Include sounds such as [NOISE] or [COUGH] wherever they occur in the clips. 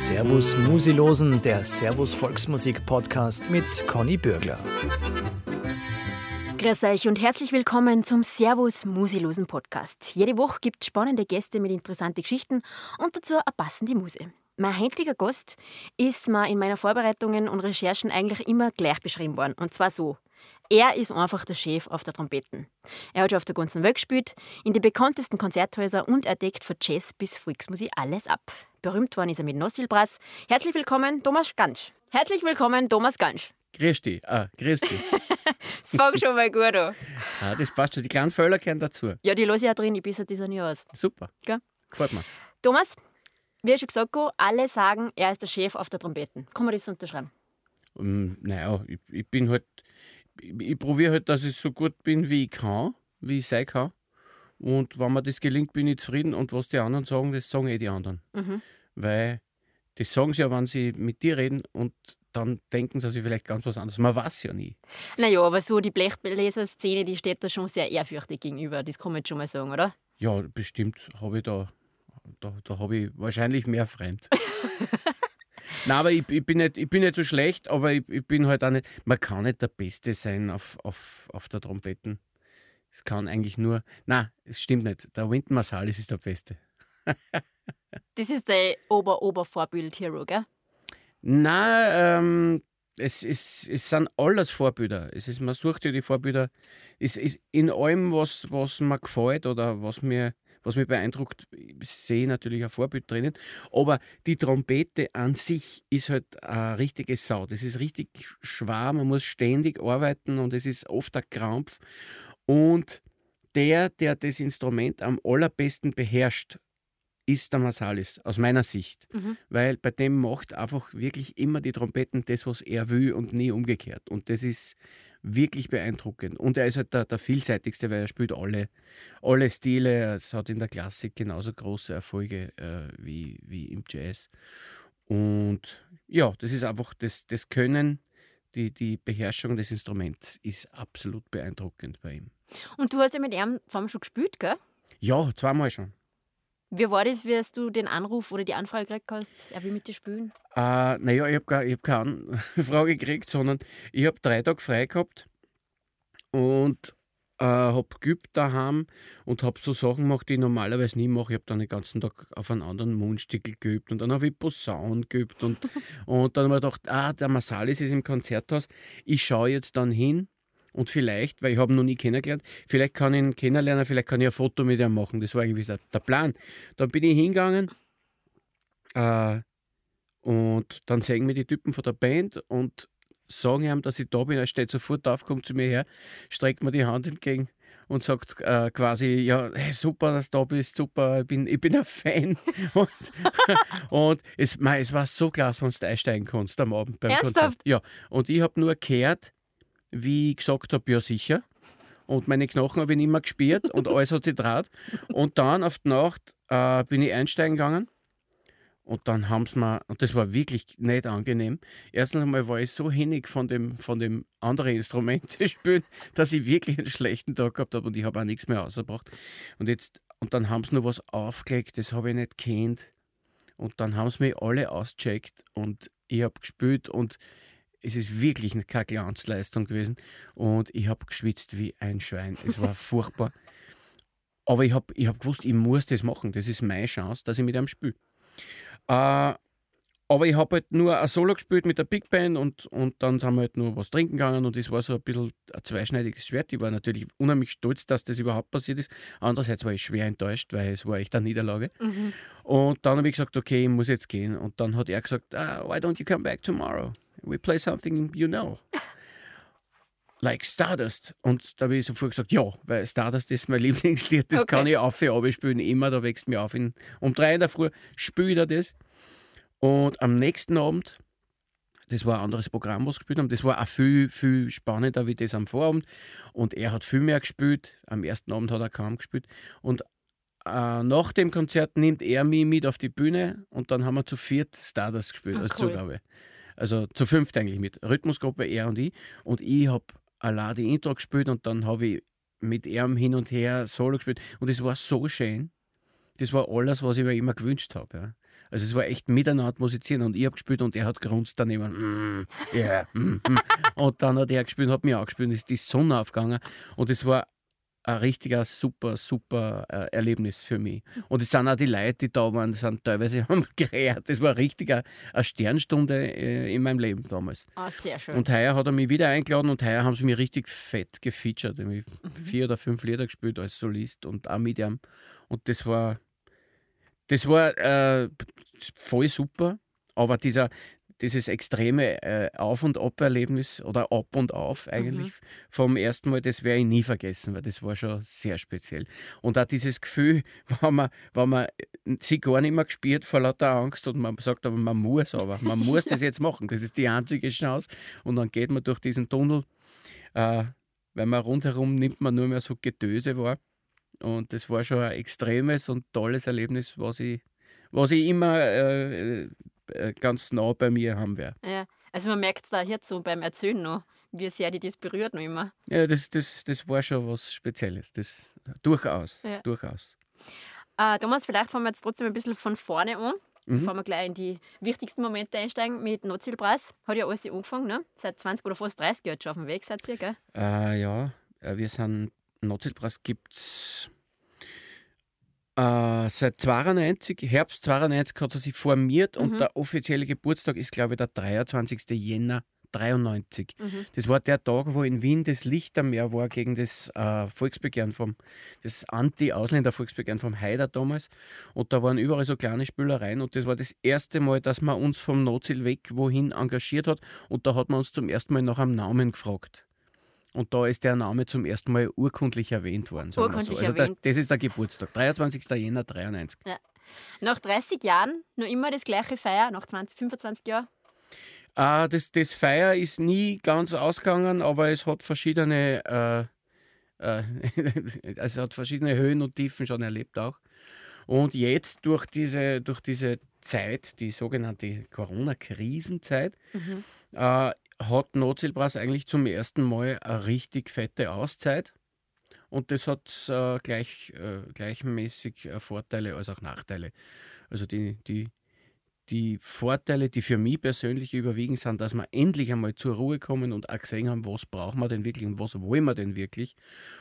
Servus Musilosen, der Servus Volksmusik Podcast mit Conny Bürgler. Grüß euch und herzlich willkommen zum Servus Musilosen Podcast. Jede Woche gibt es spannende Gäste mit interessanten Geschichten und dazu eine passende Muse. Mein heutiger Gast ist mir in meiner Vorbereitungen und Recherchen eigentlich immer gleich beschrieben worden. Und zwar so. Er ist einfach der Chef auf der Trompeten. Er hat schon auf der ganzen Welt gespielt, in den bekanntesten Konzerthäusern und er deckt von Jazz bis Volksmusik alles ab. Berühmt worden ist er mit Nossilbrass. Herzlich willkommen, Thomas Gansch. Herzlich willkommen, Thomas Gansch. Grüß dich. Ah, grüß dich. [LAUGHS] das fängt schon mal gut an. Ah, das passt schon. Die kleinen Völler gehören dazu. Ja, die lasse ich auch drin, ich bessere das auch nicht aus. Super. Gell? Gefällt mir. Thomas, wie schon gesagt, alle sagen, er ist der Chef auf der Trompeten. Kann man das unterschreiben? Um, ähm, naja, ich, ich bin halt, ich, ich probiere halt, dass ich so gut bin, wie ich kann, wie ich sein kann. Und wenn mir das gelingt, bin ich zufrieden. Und was die anderen sagen, das sagen eh die anderen. Mhm. Weil das sagen sie ja, wenn sie mit dir reden und dann denken sie sich vielleicht ganz was anderes. Man weiß ja nie. Naja, aber so die Blechbläser-Szene, die steht da schon sehr ehrfürchtig gegenüber. Das kann man jetzt schon mal sagen, oder? Ja, bestimmt habe ich da, da, da habe ich wahrscheinlich mehr fremd. [LAUGHS] Nein, aber ich, ich, bin nicht, ich bin nicht so schlecht, aber ich, ich, bin halt auch nicht. Man kann nicht der Beste sein auf, auf, auf der Trompeten. Es kann eigentlich nur. Nein, es stimmt nicht. Der Wynton Marsalis ist der Beste. das ist der Ober-Ober-Vorbild-Hero, gell? Nein, ähm, es, es, es sind alles Vorbilder. Es ist, man sucht sich die Vorbilder. Es ist in allem, was, was mir gefällt oder was mir, was mich beeindruckt, sehe ich natürlich ein Vorbild drinnen. Aber die Trompete an sich ist halt eine richtige Sau. Das ist richtig schwer. Man muss ständig arbeiten und es ist oft ein Krampf. Und der, der das Instrument am allerbesten beherrscht, ist der Marsalis, aus meiner Sicht. Mhm. Weil bei dem macht einfach wirklich immer die Trompeten das, was er will und nie umgekehrt. Und das ist wirklich beeindruckend. Und er ist halt der, der vielseitigste, weil er spielt alle, alle Stile. Es hat in der Klassik genauso große Erfolge äh, wie, wie im Jazz. Und ja, das ist einfach das, das Können, die, die Beherrschung des Instruments ist absolut beeindruckend bei ihm. Und du hast ja mit ihm zusammen schon gespielt, gell? Ja, zweimal schon. Wie war das, wie hast du den Anruf oder die Anfrage gekriegt hast, er will mit dir spielen? Äh, naja, ich habe hab keine Anfrage [LAUGHS] gekriegt, sondern ich habe drei Tage frei gehabt und äh, habe geübt daheim und habe so Sachen gemacht, die ich normalerweise nie mache. Ich habe dann den ganzen Tag auf einen anderen Mundstickel geübt und dann habe ich Posaun geübt und, [LAUGHS] und dann habe ich gedacht, ah, der Masalis ist im Konzerthaus, ich schaue jetzt dann hin und vielleicht, weil ich habe ihn noch nie kennengelernt, vielleicht kann ich ihn kennenlernen, vielleicht kann ich ein Foto mit ihm machen. Das war irgendwie der, der Plan. Dann bin ich hingegangen äh, und dann sehen mir die Typen von der Band und sagen ihm, dass ich da bin. Er steht sofort auf, kommt zu mir her, streckt mir die Hand entgegen und sagt äh, quasi, ja, hey, super, dass du da bist, super, ich bin, ich bin ein Fan. [LAUGHS] und, [LAUGHS] und es, mei, es war so klasse, wenn du einsteigen kannst am Abend beim Ernsthaft? Konzert. Ja, und ich habe nur gehört, wie ich gesagt habe, ja sicher. Und meine Knochen habe ich nicht mehr gespürt und [LAUGHS] alles hat sich draht. Und dann auf die Nacht äh, bin ich einsteigen gegangen. Und dann haben sie mir, und das war wirklich nicht angenehm. Erstens einmal war ich so hinnig von dem, von dem anderen Instrument spielen, dass ich wirklich einen schlechten Tag gehabt habe und ich habe auch nichts mehr ausgebracht. Und jetzt, und dann haben sie noch was aufgelegt, das habe ich nicht kennt. Und dann haben sie mich alle ausgecheckt und ich habe gespielt und es ist wirklich keine Glanzleistung gewesen und ich habe geschwitzt wie ein Schwein. Es war [LAUGHS] furchtbar. Aber ich habe ich hab gewusst, ich muss das machen. Das ist meine Chance, dass ich mit einem spiele. Äh, aber ich habe halt nur ein Solo gespielt mit der Big Band und, und dann sind wir halt nur was trinken gegangen und das war so ein bisschen ein zweischneidiges Schwert. Ich war natürlich unheimlich stolz, dass das überhaupt passiert ist. Andererseits war ich schwer enttäuscht, weil es war echt eine Niederlage. Mhm. Und dann habe ich gesagt, okay, ich muss jetzt gehen. Und dann hat er gesagt, ah, why don't you come back tomorrow? We play something you know. Like Stardust. Und da habe ich sofort gesagt, ja, weil Stardust ist mein [LAUGHS] Lieblingslied, das okay. kann ich auf und spielen, immer, da wächst mir auf. In, um drei in der Früh spiele ich das. Und am nächsten Abend, das war ein anderes Programm, was gespielt haben, das war auch viel, viel spannender wie das am Vorabend. Und er hat viel mehr gespielt. Am ersten Abend hat er kaum gespielt. Und äh, nach dem Konzert nimmt er mich mit auf die Bühne und dann haben wir zu viert Stardust gespielt ah, als cool. Zugabe. Also zu fünft eigentlich mit. Rhythmusgruppe, er und ich. Und ich habe allein die Intro gespielt und dann habe ich mit ihm hin und her Solo gespielt. Und es war so schön. Das war alles, was ich mir immer gewünscht habe. Ja. Also es war echt miteinander musizieren und ich habe gespielt und er hat grunzt daneben. Mm, yeah, mm, mm. [LAUGHS] Und dann hat er gespielt und hat mich auch gespielt und ist die Sonne aufgegangen und es war ein richtiger super, super äh, Erlebnis für mich. Und es sind auch die Leute, die da waren, die sind teilweise [LAUGHS] haben gerät. Das war richtig eine, Sternstunde äh, in meinem Leben damals. Ah, sehr schön. Und heuer hat er mich wieder eingeladen und heuer haben sie mich richtig fett gefeatured. Ich habe mhm. vier oder fünf Lieder gespielt als Solist und auch mit ihm. Und das war, das war äh, voll super. Aber dieser, dieses extreme äh, Auf- und Ab-Erlebnis oder Ab und Auf eigentlich mhm. vom ersten Mal, das werde ich nie vergessen, weil das war schon sehr speziell. Und auch dieses Gefühl, [LAUGHS] wenn man, wenn man sie gar nicht mehr gespielt vor lauter Angst und man sagt aber, man muss aber, man [LAUGHS] muss das jetzt machen, das ist die einzige Chance. Und dann geht man durch diesen Tunnel, äh, weil man rundherum nimmt man nur mehr so Getöse wahr. Und das war schon ein extremes und tolles Erlebnis, was ich, was ich immer äh, äh, ganz nah bei mir haben werde. Ja, also man merkt es da so beim Erzählen noch, wie sehr die das berührt noch immer. Ja, das, das, das war schon was Spezielles. Das durchaus, ja. durchaus. Äh, Thomas, vielleicht fangen wir jetzt trotzdem ein bisschen von vorne an. Mhm. Bevor wir gleich in die wichtigsten Momente einsteigen mit Notzielpreis. Hat ja alles angefangen, ne? Seit 20 oder fast 30 Jahren schon auf dem Weg seid ihr, gell? Äh, ja, äh, wir sind, Notzielpreis gibt es äh, seit 92, Herbst 92 hat er sich formiert mhm. und der offizielle Geburtstag ist, glaube ich, der 23. Jänner 93. Mhm. Das war der Tag, wo in Wien das Lichtermeer war gegen das äh, Volksbegehren vom, das Anti-Ausländer-Volksbegehren vom Haider damals. Und da waren überall so kleine Spülereien und das war das erste Mal, dass man uns vom Notziel weg wohin engagiert hat und da hat man uns zum ersten Mal nach einem Namen gefragt. Und da ist der Name zum ersten Mal urkundlich erwähnt worden. Urkundlich so. also erwähnt. Der, das ist der Geburtstag, 23. Jänner 93. Ja. Nach 30 Jahren noch immer das gleiche Feier, nach 20, 25 Jahren? Äh, das, das Feier ist nie ganz ausgegangen, aber es hat verschiedene, äh, äh, [LAUGHS] also hat verschiedene Höhen und Tiefen schon erlebt auch. Und jetzt durch diese, durch diese Zeit, die sogenannte Corona-Krisenzeit, mhm. äh, hat Notzielbrass eigentlich zum ersten Mal eine richtig fette Auszeit. Und das hat äh, gleich, äh, gleichmäßig äh, Vorteile als auch Nachteile. Also die, die, die Vorteile, die für mich persönlich überwiegen, sind, dass wir endlich einmal zur Ruhe kommen und auch gesehen haben, was brauchen wir denn wirklich und was wollen wir denn wirklich.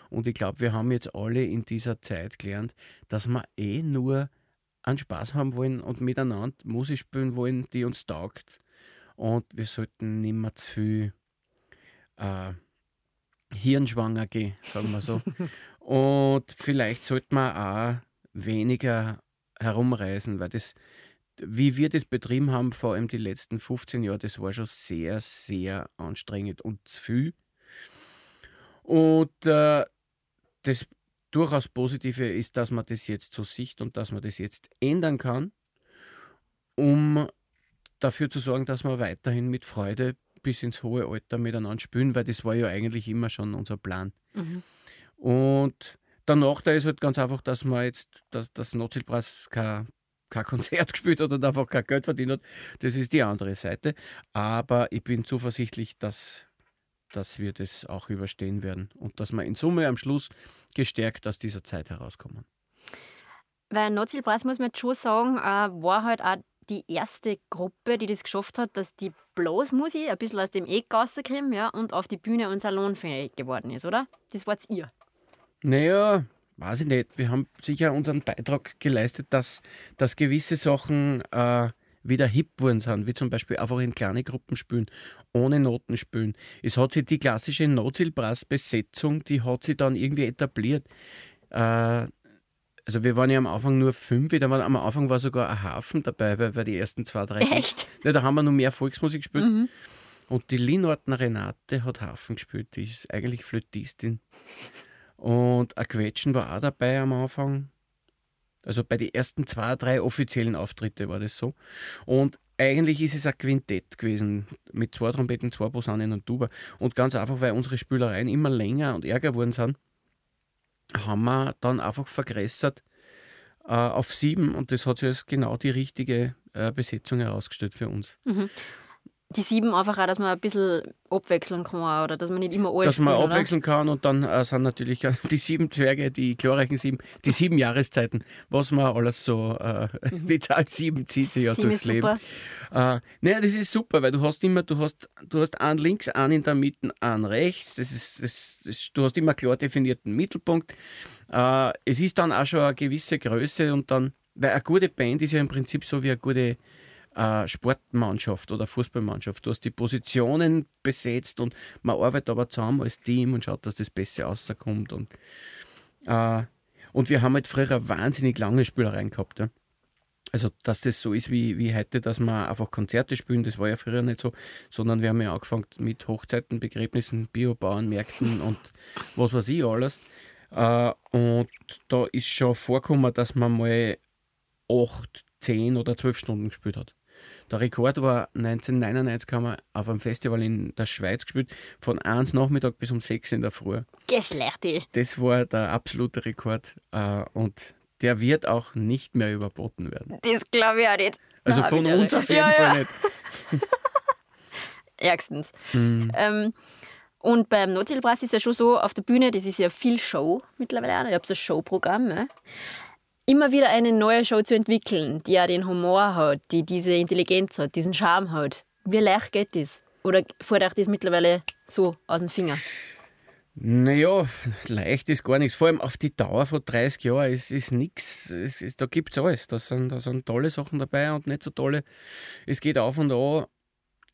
Und ich glaube, wir haben jetzt alle in dieser Zeit gelernt, dass wir eh nur einen Spaß haben wollen und miteinander Musik spielen wollen, die uns taugt und wir sollten nicht mehr zu viel äh, hirnschwanger gehen, sagen wir so. [LAUGHS] und vielleicht sollte man auch weniger herumreisen, weil das, wie wir das betrieben haben, vor allem die letzten 15 Jahre, das war schon sehr, sehr anstrengend und zu viel. Und äh, das durchaus Positive ist, dass man das jetzt so sieht und dass man das jetzt ändern kann, um dafür zu sorgen, dass wir weiterhin mit Freude bis ins hohe Alter miteinander spielen, weil das war ja eigentlich immer schon unser Plan. Mhm. Und der Nachteil ist halt ganz einfach, dass man jetzt, dass das Notzielpreis kein, kein Konzert [LAUGHS] gespielt hat und einfach kein Geld verdient hat. Das ist die andere Seite. Aber ich bin zuversichtlich, dass, dass wir das auch überstehen werden und dass wir in Summe am Schluss gestärkt aus dieser Zeit herauskommen. Weil Notzielpreis, muss man jetzt schon sagen, äh, war halt auch die erste Gruppe, die das geschafft hat, dass die Blasmusik ein bisschen aus dem Eck rausgekommen ja, und auf die Bühne und salonfähig geworden ist, oder? Das wart ihr. Naja, weiß ich nicht. Wir haben sicher unseren Beitrag geleistet, dass, dass gewisse Sachen äh, wieder hip worden sind, wie zum Beispiel einfach in kleine Gruppen spielen, ohne Noten spielen. Es hat sich die klassische Notzielbrass-Besetzung, die hat sich dann irgendwie etabliert. Äh, also wir waren ja am Anfang nur fünf, da war, am Anfang war sogar ein Hafen dabei, bei, bei die ersten zwei, drei. Echt? Ja, da haben wir noch mehr Volksmusik gespielt. Mhm. Und die Linortner Renate hat Hafen gespielt, die ist eigentlich Flötistin. Und ein Quetschen war auch dabei am Anfang. Also bei den ersten zwei, drei offiziellen Auftritte war das so. Und eigentlich ist es ein Quintett gewesen mit zwei Trompeten, zwei Posaunen und Tuba. Und ganz einfach, weil unsere Spülereien immer länger und ärger geworden sind, haben wir dann einfach vergrößert äh, auf sieben und das hat sich als genau die richtige äh, Besetzung herausgestellt für uns. Mhm. Die sieben einfach auch, dass man ein bisschen abwechseln kann oder dass man nicht immer alles dass man spielt, abwechseln kann und dann äh, sind natürlich die sieben Zwerge, die glorreichen sieben, die sieben Jahreszeiten, was man alles so, äh, [LAUGHS] die Zahl sieben zieht sich ja Mhm. Durchs Leben. Äh, naja, das ist super, weil du hast immer, du hast, du hast einen links, einen in der Mitte, einen rechts. Das ist, das, das, du hast immer klar definierten Mittelpunkt. Äh, es ist dann auch schon eine gewisse Größe und dann, weil eine gute Band ist ja im Prinzip so wie eine gute äh, Sportmannschaft oder Fußballmannschaft. Du hast die Positionen besetzt und man arbeitet aber zusammen als Team und schaut, dass das besser rauskommt. Und, äh, und wir haben halt früher wahnsinnig lange Spielereien gehabt. Ja. Also, dass das so ist wie, wie heute, dass wir einfach Konzerte spielen, das war ja früher nicht so, sondern wir haben ja angefangen mit Hochzeiten, Begräbnissen, Biobauernmärkten und was weiß ich alles. Äh, und da ist schon vorgekommen, dass man mal acht, zehn oder zwölf Stunden gespielt hat. Der Rekord war 1999, haben wir auf einem Festival in der Schweiz gespielt, von 1 Nachmittag bis um 6 in der Früh. Geschlechte. Das war der absolute Rekord äh, und der wird auch nicht mehr überboten werden. Das glaube ich auch nicht. Also Nein, von uns auf jeden ja, Fall ja. nicht. [LAUGHS] Ärgstens. Mhm. Ähm, und beim Notzielpreis ist ja schon so, auf der Bühne, das ist ja viel Show mittlerweile. auch. Ich habe so ein Showprogramm. Ne? Immer wieder eine neue Show zu entwickeln, die ja den Humor hat, die diese Intelligenz hat, diesen Charme hat. Wie leicht geht das? Oder fällt euch das mittlerweile so aus den Fingern? Naja, leicht ist gar nichts. Vor allem auf die Dauer von 30 Jahren ist, ist nichts. Da gibt es alles. Da sind, da sind tolle Sachen dabei und nicht so tolle. Es geht auf und an.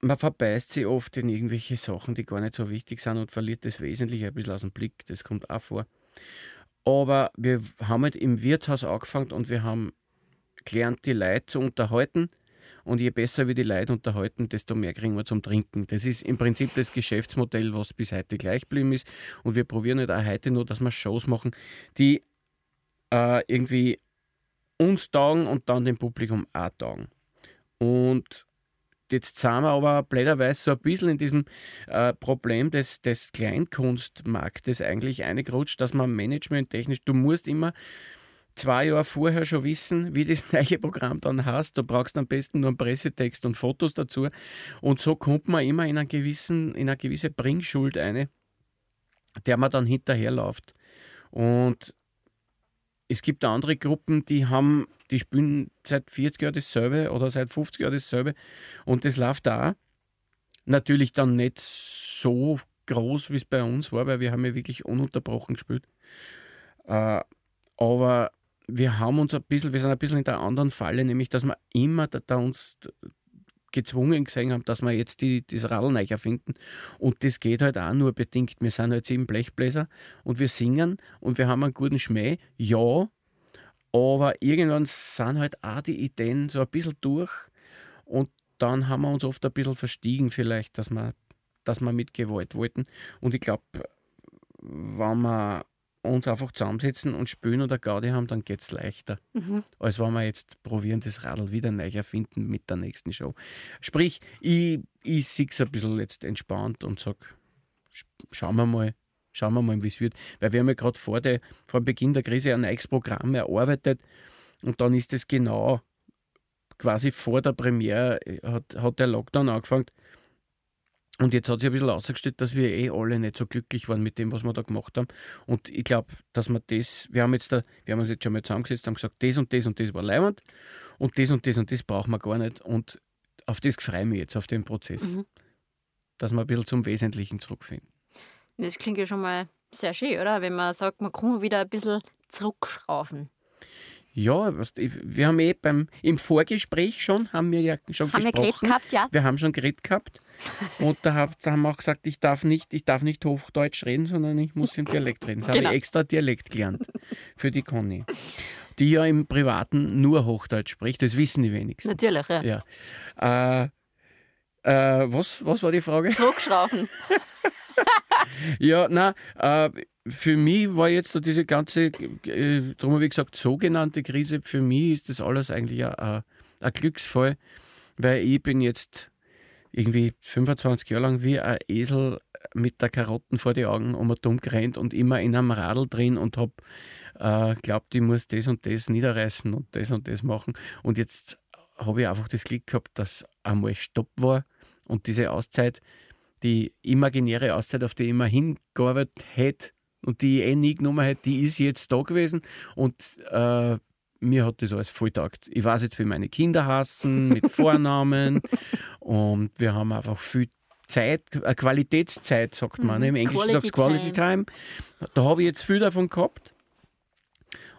Man verbeißt sich oft in irgendwelche Sachen, die gar nicht so wichtig sind und verliert das Wesentliche ein bisschen aus dem Blick. Das kommt auch vor. Aber wir haben halt im Wirtshaus angefangen und wir haben gelernt, die Leute zu unterhalten. Und je besser wir die Leute unterhalten, desto mehr kriegen wir zum Trinken. Das ist im Prinzip das Geschäftsmodell, was bis heute gleich geblieben ist. Und wir probieren halt auch heute nur, dass wir Shows machen, die äh, irgendwie uns taugen und dann dem Publikum auch taugen. Und jetzt sind wir aber blöderweise so ein bisschen in diesem äh, Problem des, des Kleinkunstmarktes eigentlich eingerutscht, dass man managementtechnisch, du musst immer zwei Jahre vorher schon wissen, wie das [LAUGHS] neue Programm dann heißt. Du brauchst am besten nur einen Pressetext und Fotos dazu. Und so kommt man immer in, einen gewissen, in eine gewisse Bringschuld eine, der man dann hinterherläuft. Und es gibt andere Gruppen, die haben, die spielen seit 40 Jahren dasselbe oder seit 50 Jahren dasselbe. Und das läuft da. Natürlich dann nicht so groß, wie es bei uns war, weil wir haben ja wirklich ununterbrochen gespielt. Äh, aber wir haben uns ein bisschen, wir sind ein bisschen in der anderen Falle, nämlich dass wir immer da, da uns gezwungen gesehen haben, dass wir jetzt die, das Radl neu erfinden. Und das geht halt auch nur bedingt. Wir sind halt sieben Blechbläser und wir singen und wir haben einen guten Schmäh, ja, aber irgendwann sind halt auch die Ideen so ein bisschen durch und dann haben wir uns oft ein bisschen verstiegen vielleicht, dass wir, dass wir mit Gewalt wollten. Und ich glaube, wenn wir uns einfach zusammensetzen und spielen oder Gaudi haben, dann geht es leichter. Als wenn wir jetzt probieren, das Radl wieder neu erfinden mit der nächsten Show. Sprich, ich, ich sehe es ein bisschen jetzt entspannt und sage, schauen wir mal, schauen wir mal, wie es wird. Weil wir haben ja gerade vor, der- vor Beginn der Krise ein neues Programm erarbeitet und dann ist es genau quasi vor der Premiere äh, hat, hat der Lockdown angefangen. Und jetzt hat sich ein bisschen ausgestellt, dass wir eh alle nicht so glücklich waren mit dem, was wir da gemacht haben. Und ich glaube, dass wir das, wir haben jetzt da, wir haben uns jetzt schon mal zusammengesetzt, haben gesagt, das und das und das war leibend und das und das und das brauchen wir gar nicht. Und auf das freue ich mich jetzt, auf den Prozess. Mhm. Dass wir ein bisschen zum Wesentlichen zurückfinden. Das klingt ja schon mal sehr schön, oder? Wenn man sagt, man kann wieder ein bisschen zurückschrauben. Ja, wir haben eh beim, im Vorgespräch schon, haben wir ja schon Haben wir geredet gesprochen. gehabt, ja? Wir haben schon geredet gehabt. Und da, hab, da haben wir auch gesagt, ich darf, nicht, ich darf nicht Hochdeutsch reden, sondern ich muss im Dialekt reden. Das Genau. habe ich extra Dialekt gelernt für die Conny. Die ja im Privaten nur Hochdeutsch spricht, das wissen die wenigsten. Natürlich, ja. Ja. Äh, äh, was, was war die Frage? Zurückschrauben. [LAUGHS] Ja, na, äh, für mich war jetzt so diese ganze, äh, darum habe ich gesagt, sogenannte Krise, für mich ist das alles eigentlich ein, Glücksfall, weil ich bin jetzt irgendwie 25 Jahre lang wie ein Esel mit der Karotten vor die Augen um dumm gerannt und immer in einem Radl drin und habe äh, glaubt, ich muss das und das niederreißen und das und das machen. Und jetzt habe ich einfach das Glück gehabt, dass einmal Stopp war Und diese Auszeit, die imaginäre Auszeit, auf die ich immer hingearbeitet hätte und die ich eh nie genommen hätte, die ist jetzt da gewesen. Und äh, mir hat das alles voll taugt. Ich weiß jetzt, wie meine Kinder hassen, mit [LAUGHS] Vornamen. und wir haben einfach viel Zeit, äh, Qualitätszeit, sagt man. Mhm. Im Englischen sagt es Quality Time. Da habe ich jetzt viel davon gehabt.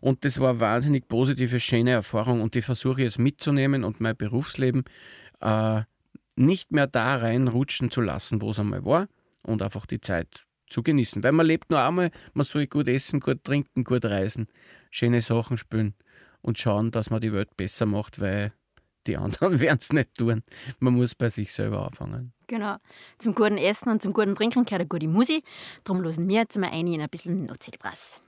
Und das war eine wahnsinnig positive, schöne Erfahrung und die versuche ich jetzt mitzunehmen und mein Berufsleben äh, nicht mehr da reinrutschen zu lassen, wo es einmal war und einfach die Zeit zu genießen. Weil man lebt nur einmal, man soll gut essen, gut trinken, gut reisen, schöne Sachen spüren und schauen, dass man die Welt besser macht, weil die anderen [LAUGHS] werden es nicht tun. Man muss bei sich selber anfangen. Genau. Zum guten Essen und zum guten Trinken gehört eine gute Musik. Darum losen wir jetzt mal ein in ein bisschen Nozilbrass.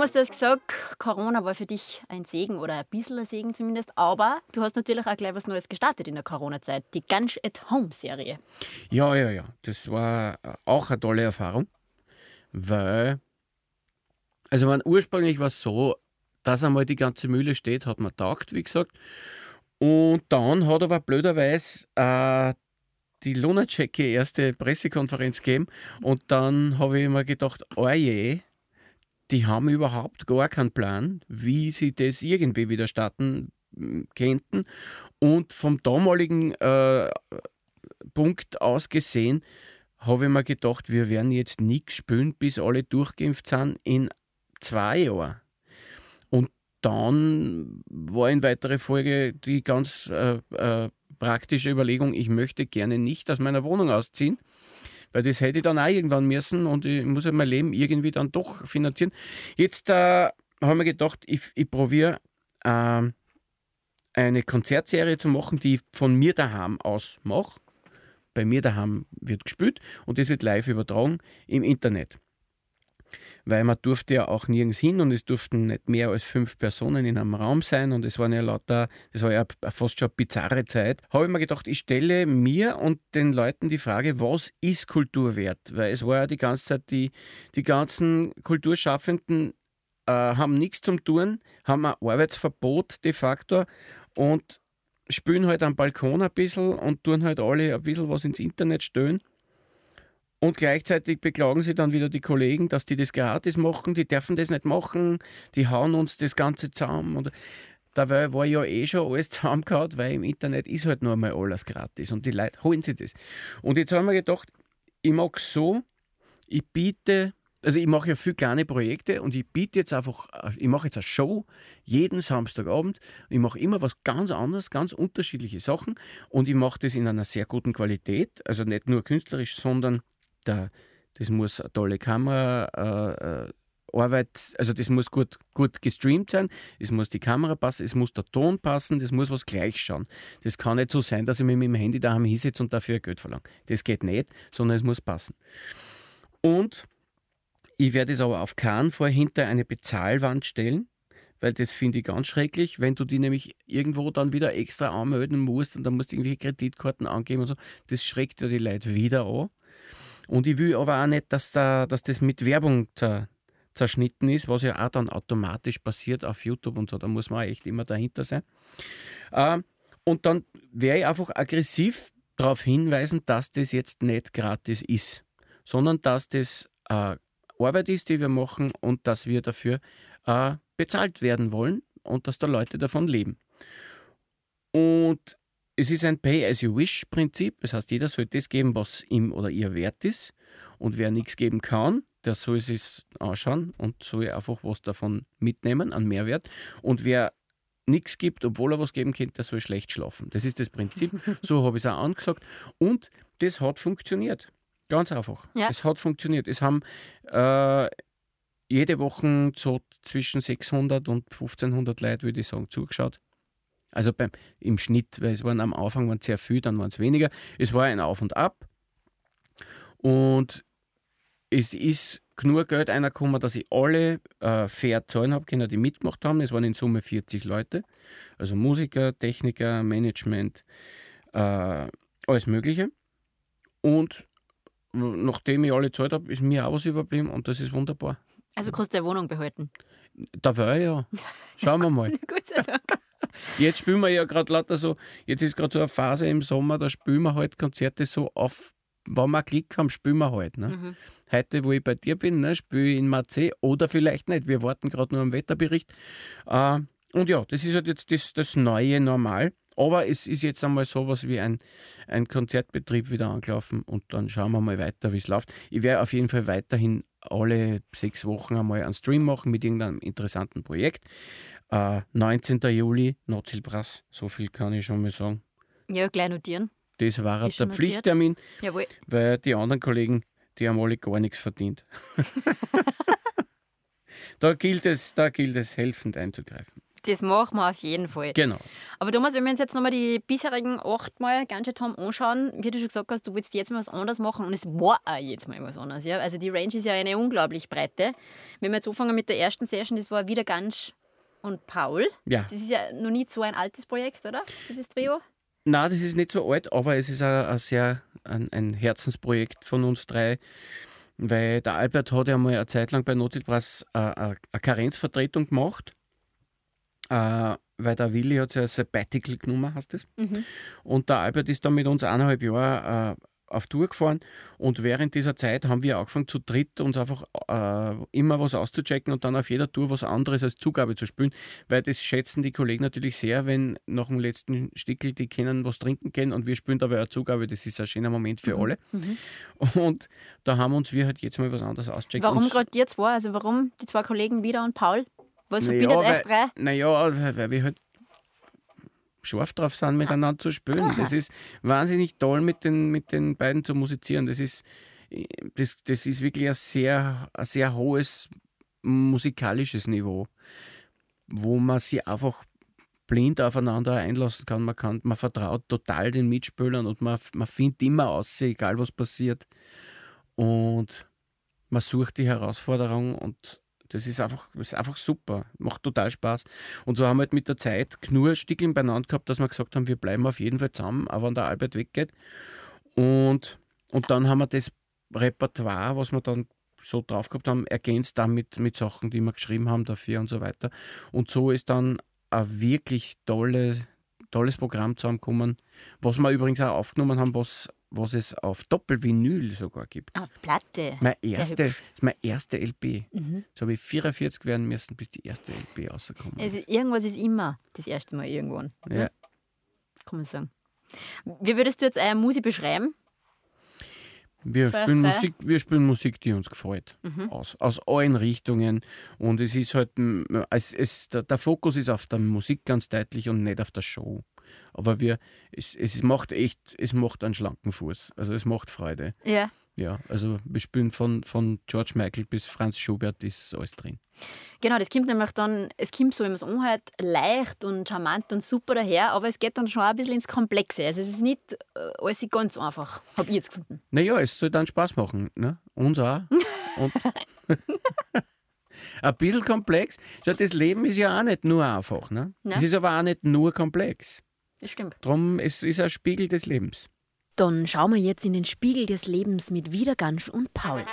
Thomas, du hast gesagt, Corona war für dich ein Segen oder ein bisschen ein Segen zumindest, aber du hast natürlich auch gleich was Neues gestartet in der Corona-Zeit, die Ganz at Home-Serie. Ja, ja, ja. Das war auch eine tolle Erfahrung, weil, also man, ursprünglich war es so, dass einmal die ganze Mühle steht, hat man taugt, wie gesagt. Und dann hat aber blöderweise äh, die Lunacek erste Pressekonferenz gegeben und dann habe ich mir gedacht, oh je, die haben überhaupt gar keinen Plan, wie sie das irgendwie wieder starten hm, könnten. Und vom damaligen äh, Punkt aus gesehen, habe ich mir gedacht, wir werden jetzt nichts spielen, bis alle durchgeimpft sind in zwei Jahren. Und dann war in weiterer Folge die ganz äh, äh, praktische Überlegung, ich möchte gerne nicht aus meiner Wohnung ausziehen weil das hätte ich dann auch irgendwann müssen und ich muss ja mein Leben irgendwie dann doch finanzieren. Jetzt äh, haben wir gedacht, ich, ich probiere äh, eine Konzertserie zu machen, die ich von mir daheim aus mache. Bei mir daheim wird gespielt und das wird live übertragen im Internet weil man durfte ja auch nirgends hin und es durften nicht mehr als fünf Personen in einem Raum sein und es waren ja lauter, das war ja fast schon eine bizarre Zeit, habe ich mir gedacht, ich stelle mir und den Leuten die Frage, was ist Kultur wert? Weil es war ja die ganze Zeit, die, die ganzen Kulturschaffenden äh, haben nichts zum tun, haben ein Arbeitsverbot de facto und spielen halt am Balkon ein bisschen und tun halt alle ein bisschen was ins Internet stellen. Und gleichzeitig beklagen sie dann wieder die Kollegen, dass die das gratis machen, die dürfen das nicht machen, die hauen uns das Ganze zusammen. Und dabei war ja eh schon alles zusammengehauen, weil im Internet ist halt nur mal alles gratis und die Leute holen sich das. Und jetzt haben wir gedacht, ich mag so, ich biete, also ich mache ja viele kleine Projekte und ich biete jetzt einfach, ich mache jetzt eine Show jeden Samstagabend. Ich mache immer was ganz anderes, ganz unterschiedliche Sachen und ich mache das in einer sehr guten Qualität, also nicht nur künstlerisch, sondern der, das muss eine tolle Kamera. Äh, äh, Arbeit, also das muss gut, gut gestreamt sein, es muss die Kamera passen, es muss der Ton passen, das muss was gleich schauen. Das kann nicht so sein, dass ich mit meinem Handy daheim hinsetze und dafür Geld verlange. Das geht nicht, sondern es muss passen. Und ich werde es aber auf keinen Fall hinter eine Bezahlwand stellen, weil das finde ich ganz schrecklich, wenn du die nämlich irgendwo dann wieder extra anmelden musst und dann musst du irgendwelche Kreditkarten angeben und so. Das schreckt ja die Leute wieder an. Und ich will aber auch nicht, dass, da, dass das mit Werbung zer, zerschnitten ist, was ja auch dann automatisch passiert auf YouTube und so. Da muss man echt immer dahinter sein. Äh, und dann wäre ich einfach aggressiv darauf hinweisen, dass das jetzt nicht gratis ist, sondern dass das äh, Arbeit ist, die wir machen und dass wir dafür äh, bezahlt werden wollen und dass da Leute davon leben. Und es ist ein Pay-as-you-wish-Prinzip. Das heißt, jeder soll das geben, was ihm oder ihr wert ist. Und wer nichts geben kann, der soll es anschauen und soll einfach was davon mitnehmen an Mehrwert. Und wer nichts gibt, obwohl er was geben könnte, der soll schlecht schlafen. Das ist das Prinzip. [LAUGHS] So habe ich es auch angesagt. Und das hat funktioniert. Ganz einfach. Ja. Es hat funktioniert. Es haben äh, jede Woche so zwischen 600 und 1500 Leute, würde ich sagen, zugeschaut. Also beim, im Schnitt, weil es waren am Anfang waren sehr viel, dann waren es weniger. Es war ein Auf und Ab. Und es ist genug Geld reingekommen, dass ich alle äh, fair zahlen habe können, die mitgemacht haben. Es waren in Summe 40 Leute. Also Musiker, Techniker, Management, äh, alles Mögliche. Und nachdem ich alle gezahlt habe, ist mir auch was überblieben und das ist wunderbar. Also kannst du deine Wohnung behalten. Da war ich ja. [LAUGHS] Schauen wir mal. Gott sei Dank. Jetzt spielen wir ja gerade lauter so, jetzt ist gerade so eine Phase im Sommer, da spielen wir halt Konzerte so auf, wenn wir Klick haben, spielen wir halt. Ne? Mhm. Heute, wo ich bei dir bin, ne, spiele ich in Marseille oder vielleicht nicht. Wir warten gerade nur am Wetterbericht. Äh, und ja, das ist halt jetzt das, das neue Normal. Aber es ist jetzt einmal sowas wie ein, ein Konzertbetrieb wieder angelaufen und dann schauen wir mal weiter, wie es läuft. Ich werde auf jeden Fall weiterhin alle sechs Wochen einmal einen Stream machen mit irgendeinem interessanten Projekt. Äh, 19. Juli, Notzielbrass, so viel kann ich schon mal sagen. Ja, gleich notieren. Das war Ist der notiert. Pflichttermin, Jawohl. weil die anderen Kollegen, die haben alle gar nichts verdient. [LAUGHS] da, gilt es, da gilt es, helfend einzugreifen. Das machen wir auf jeden Fall. Genau. Aber Thomas, wenn wir uns jetzt nochmal die bisherigen acht Mal ganz schön haben anschauen, wie du schon gesagt hast, du willst jetzt mal was anderes machen und es war auch jetzt mal was anderes. Ja? Also die Range ist ja eine unglaublich breite. Wenn wir jetzt anfangen mit der ersten Session, das war wieder ganz und Paul. Ja. Das ist ja noch nicht so ein altes Projekt, oder? Dieses Trio. Na, das ist nicht so alt, aber es ist ein, ein sehr ein, ein Herzensprojekt von uns drei, weil der Albert hat ja mal eine Zeit lang bei Notzielpreis äh, eine, eine Karenzvertretung gemacht, äh, weil der Willi hat ja Sabbatical genommen, heißt das. Und der Albert ist dann mit uns eineinhalb Jahre äh, auf Tour gefahren und während dieser Zeit haben wir angefangen zu dritt uns einfach äh, immer was auszuchecken und dann auf jeder Tour was anderes als Zugabe zu spielen, weil das schätzen die Kollegen natürlich sehr, wenn nach dem letzten Stickel die können was trinken können und wir spielen dabei eine Zugabe, das ist ein schöner Moment für alle. Und da haben uns wir halt jetzt mal was anderes auscheckt. Warum gerade ihr zwei? Also warum die zwei Kollegen wieder und Paul? Was Naja, verbindet euch drei? Naja, weil wir halt scharf drauf sind, miteinander zu spielen. Das ist wahnsinnig toll, mit den, mit den beiden zu musizieren. Das ist, das, das ist wirklich ein sehr, ein sehr hohes musikalisches Niveau, wo man sich einfach blind aufeinander einlassen kann. Man, kann, man vertraut total den Mitspielern und man, man findet immer aus, egal was passiert. Und man sucht die Herausforderung und das ist einfach, ist einfach super, macht total Spaß. Und so haben wir halt mit der Zeit nur Stickeln beieinander gehabt, dass wir gesagt haben, wir bleiben auf jeden Fall zusammen, auch wenn der Albert weggeht. Und, und dann haben wir das Repertoire, was wir dann so drauf gehabt haben, ergänzt damit mit Sachen, die wir geschrieben haben dafür und so weiter. Und so ist dann ein wirklich tolle, tolles Programm zusammengekommen, was wir übrigens auch aufgenommen haben, was, was es auf Doppelvinyl sogar gibt. Ah, Platte. Mein erste, das ist mein erste LP. So habe ich 44 werden müssen, bis die erste LP rausgekommen ist. ist, irgendwas ist immer das erste Mal irgendwann. Ja. Kann man sagen. Wie würdest du jetzt eine Musik beschreiben? Wir Vielleicht spielen, drei? Musik, wir spielen Musik, die uns gefällt. Aus, aus allen Richtungen. Und es ist halt, es, es, der, der Fokus ist auf der Musik ganz deutlich und nicht auf der Show. Aber wir, es, es macht echt, es macht einen schlanken Fuß. Also es macht Freude. Ja. Ja, also wir spielen von, von George Michael bis Franz Schubert ist alles drin. Genau, das kommt nämlich dann, es kommt so, wenn man es anhört, leicht und charmant und super daher, aber es geht dann schon ein bisschen ins Komplexe. Also es ist nicht äh, alles ganz einfach, habe ich jetzt gefunden. Naja, es soll dann Spaß machen. Ne? Uns auch. [LAUGHS] Und [LAUGHS] ein bisschen komplex. Schau, das Leben ist ja auch nicht nur einfach. Ne? Es ist aber auch nicht nur komplex. Das stimmt. Drum, es ist ein Spiegel des Lebens. Dann schauen wir jetzt in den Spiegel des Lebens mit Wiedergansch und Paul.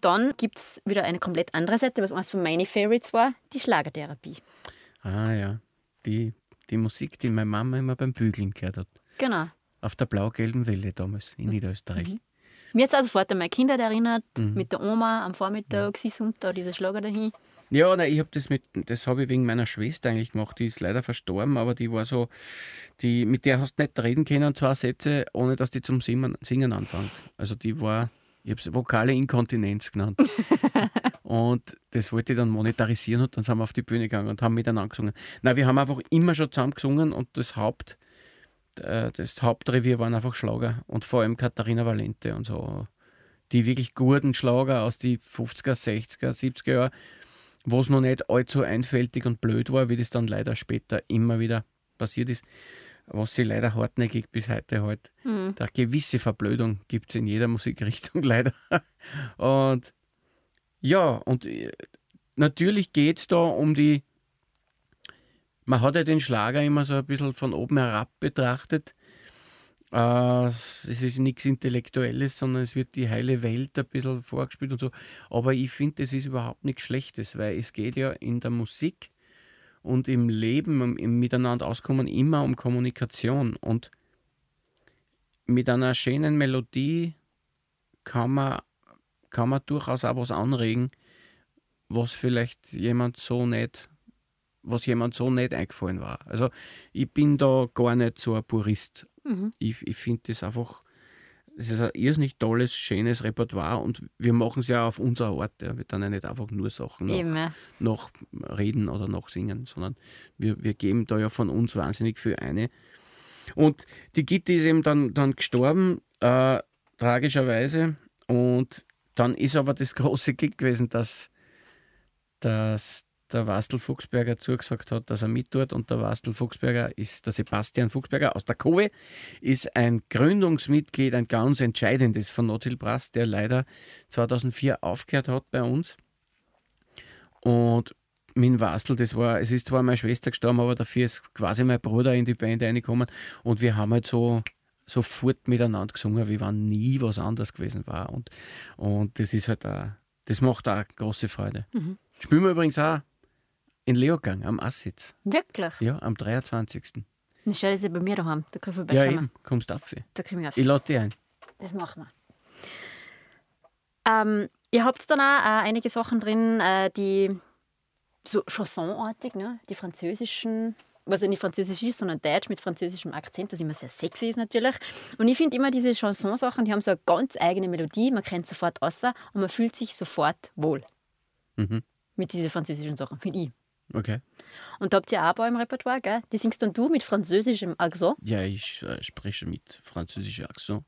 Und dann gibt es wieder eine komplett andere Seite, was eines von meinen Favorites war, die Schlagertherapie. Ah ja, die, die Musik, die meine Mama immer beim Bügeln gehört hat. Genau. Auf der blau-gelben Welle damals in Niederösterreich. Mhm. Mir hat es also sofort an meine Kindheit erinnert, Mhm. mit der Oma am Vormittag, sie summt da diese Schlager dahin. Ja, nein, ich habe das mit, das habe ich wegen meiner Schwester eigentlich gemacht. Die ist leider verstorben, aber die war so, die, mit der hast du nicht reden können, zwei Sätze, ohne dass die zum Singen, Singen anfängt. Also die war, ich habe es vokale Inkontinenz genannt. [LAUGHS] und das wollte ich dann monetarisieren und dann sind wir auf die Bühne gegangen und haben miteinander gesungen. Nein, wir haben einfach immer schon zusammen gesungen und das Haupt, äh, das Hauptrevier waren einfach Schlager und vor allem Katharina Valente und so. Die wirklich guten Schlager aus den 50er, 60er, 70er Jahren wo es noch nicht allzu einfältig und blöd war, wie das dann leider später immer wieder passiert ist, was sie leider hartnäckig bis heute halt. Mhm. Da gewisse Verblödung gibt es in jeder [LAUGHS] Musikrichtung leider. Und ja, und äh, natürlich geht es da um die. Man hat ja den Schlager immer so ein bisschen von oben herab betrachtet. Äh, es ist nichts Intellektuelles, sondern es wird die heile Welt ein bisschen vorgespielt und so. Aber ich finde, es ist überhaupt nichts Schlechtes, weil es geht ja in der Musik und im Leben, im Miteinander auskommen, immer um Kommunikation. Und mit einer schönen Melodie kann man, kann man durchaus auch was anregen, was vielleicht jemand so nicht was jemand so nicht eingefallen war. Also ich bin da gar nicht so ein Purist Mhm. Ich, ich finde das einfach, es ist ein irrsinnig tolles, schönes Repertoire und wir machen es ja auf unsere Art. Ja. Wir dann ja nicht einfach nur Sachen noch, noch, reden oder noch singen, sondern wir, wir geben da ja von uns wahnsinnig viel eine. Und die Gitti ist eben dann, dann gestorben, äh, tragischerweise. Und dann ist aber das [LAUGHS] große Glück gewesen, dass, dass der Wastel Fuchsberger zugesagt hat, dass er mit tut. Und der Wastel Fuchsberger ist der Sebastian Fuchsberger aus der Kowe, ist ein Gründungsmitglied, ein ganz entscheidendes von Nozil Brass, der leider 2004 aufgehört hat bei uns. Und mit Wastel, das war, es ist zwar meine Schwester gestorben, aber dafür ist quasi mein Bruder in die Band reingekommen und wir haben halt so sofort miteinander gesungen, wie wenn nie was anderes gewesen war. Und, und das ist halt auch, das macht auch große Freude. Mhm. Spielen wir übrigens auch in Leogang am Assitz. Wirklich? Ja, am 23. Dann stell sie bei mir daheim. Da kann ich vorbeikommen. Ja, eben. Kommst du auf. Da komme ich auf. Ich lade dich ein. Das machen wir. Ähm, ihr habt dann auch äh, einige Sachen drin, äh, die so chansonartig, ne? die französischen, was nicht französisch ist, sondern Deutsch mit französischem Akzent, was immer sehr sexy ist natürlich. Und ich finde immer diese Chansonsachen, die haben so eine ganz eigene Melodie, man kennt sofort außer und man fühlt sich sofort wohl. Mhm. Mit diesen französischen Sachen, finde ich. Okay. Und da habt ihr auch ein paar im Repertoire, gell? Die singst dann du mit französischem Akzent? Ja, ich äh, spreche mit französischem Akzent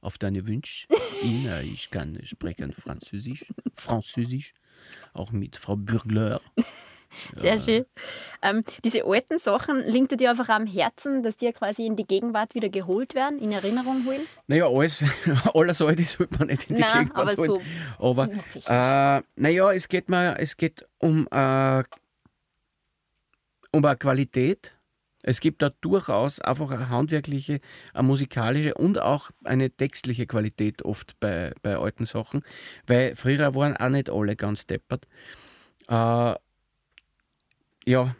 auf deine Wünsche. [LAUGHS] äh, ich kann sprechen Französisch, Französisch, auch mit Frau Bürgler. [LAUGHS] Sehr ja. schön. Ähm, diese alten Sachen liegt dir einfach am Herzen, dass die ja quasi in die Gegenwart wieder geholt werden, in Erinnerung holen? Naja, alles, [LAUGHS] alles Alte sollte man nicht in die Nein, Gegenwart aber holen. So aber äh, naja, es geht, mal, es geht um äh, um eine Qualität. Es gibt da durchaus einfach eine handwerkliche, eine musikalische und auch eine textliche Qualität oft bei, bei alten Sachen, weil früher waren auch nicht alle ganz deppert. Äh, ja,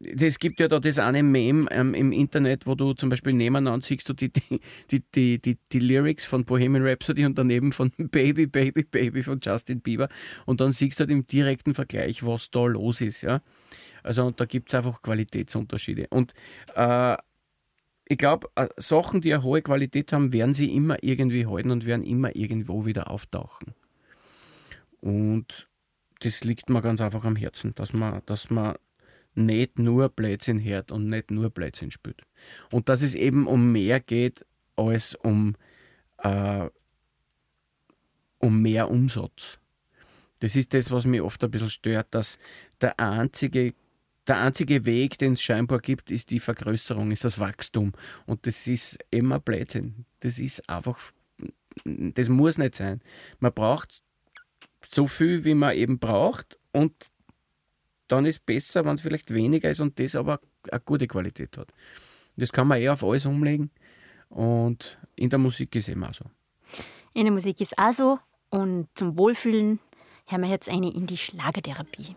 es gibt ja da das eine Meme ähm, im Internet, wo du zum Beispiel nebeneinander siehst du die, die, die, die, die, Lyrics von Bohemian Rhapsody und daneben von [LAUGHS] Baby, Baby, Baby von Justin Bieber und dann siehst du halt im direkten Vergleich, was da los ist. Ja? Also da gibt es einfach Qualitätsunterschiede. Und äh, ich glaube, äh, Sachen, die eine hohe Qualität haben, werden sie immer irgendwie halten und werden immer irgendwo wieder auftauchen. Und das liegt mir ganz einfach am Herzen, dass man, dass man nicht nur Blödsinn hört und nicht nur Blödsinn spielt. Und dass es eben um mehr geht als um, äh, um mehr Umsatz. Das ist das, was mich oft ein bisschen stört, dass der einzige der einzige Weg, den es scheinbar gibt, ist die Vergrößerung, ist das Wachstum. Und das ist immer Blödsinn. Das ist einfach, das muss nicht sein. Man braucht so viel, wie man eben braucht und dann ist es besser, wenn es vielleicht weniger ist und das aber eine gute Qualität hat. Das kann man eher auf alles umlegen und in der Musik ist es eben auch so. In der Musik ist auch so und zum Wohlfühlen hören wir jetzt eine in die Schlagertherapie.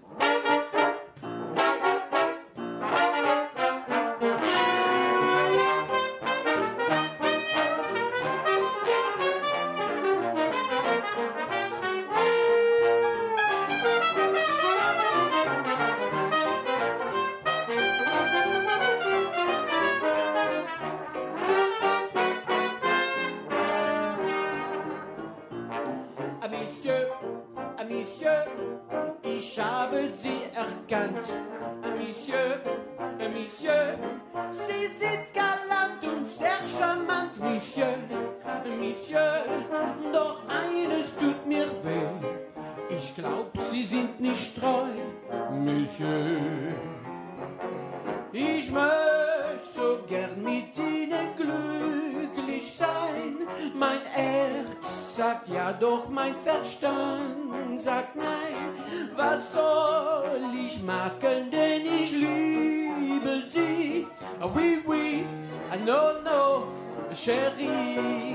Ich möchte so gern mit ihnen glücklich sein. Mein Herz sagt ja, doch mein Verstand sagt nein. Was soll ich machen, denn ich liebe sie. Oui, oui, no, no, chérie.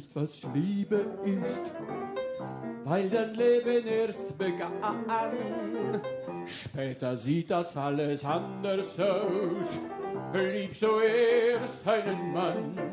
Nicht, was Liebe ist, weil dein Leben erst begann. Später sieht das alles anders aus. Liebst du erst einen Mann,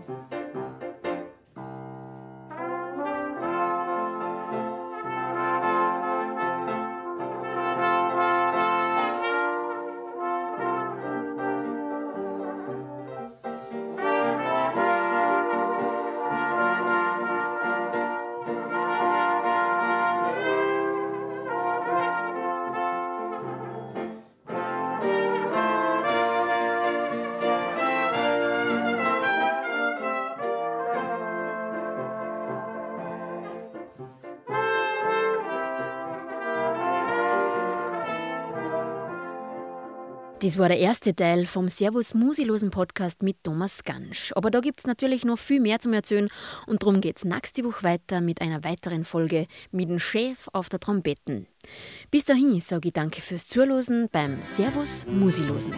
Das war der erste Teil vom Servus Musilosen Podcast mit Thomas Gansch. Aber da gibt es natürlich noch viel mehr zum Erzählen und darum geht es nächste Woche weiter mit einer weiteren Folge mit dem Chef auf der Trompeten. Bis dahin sage ich danke fürs Zuhören beim Servus Musilosen.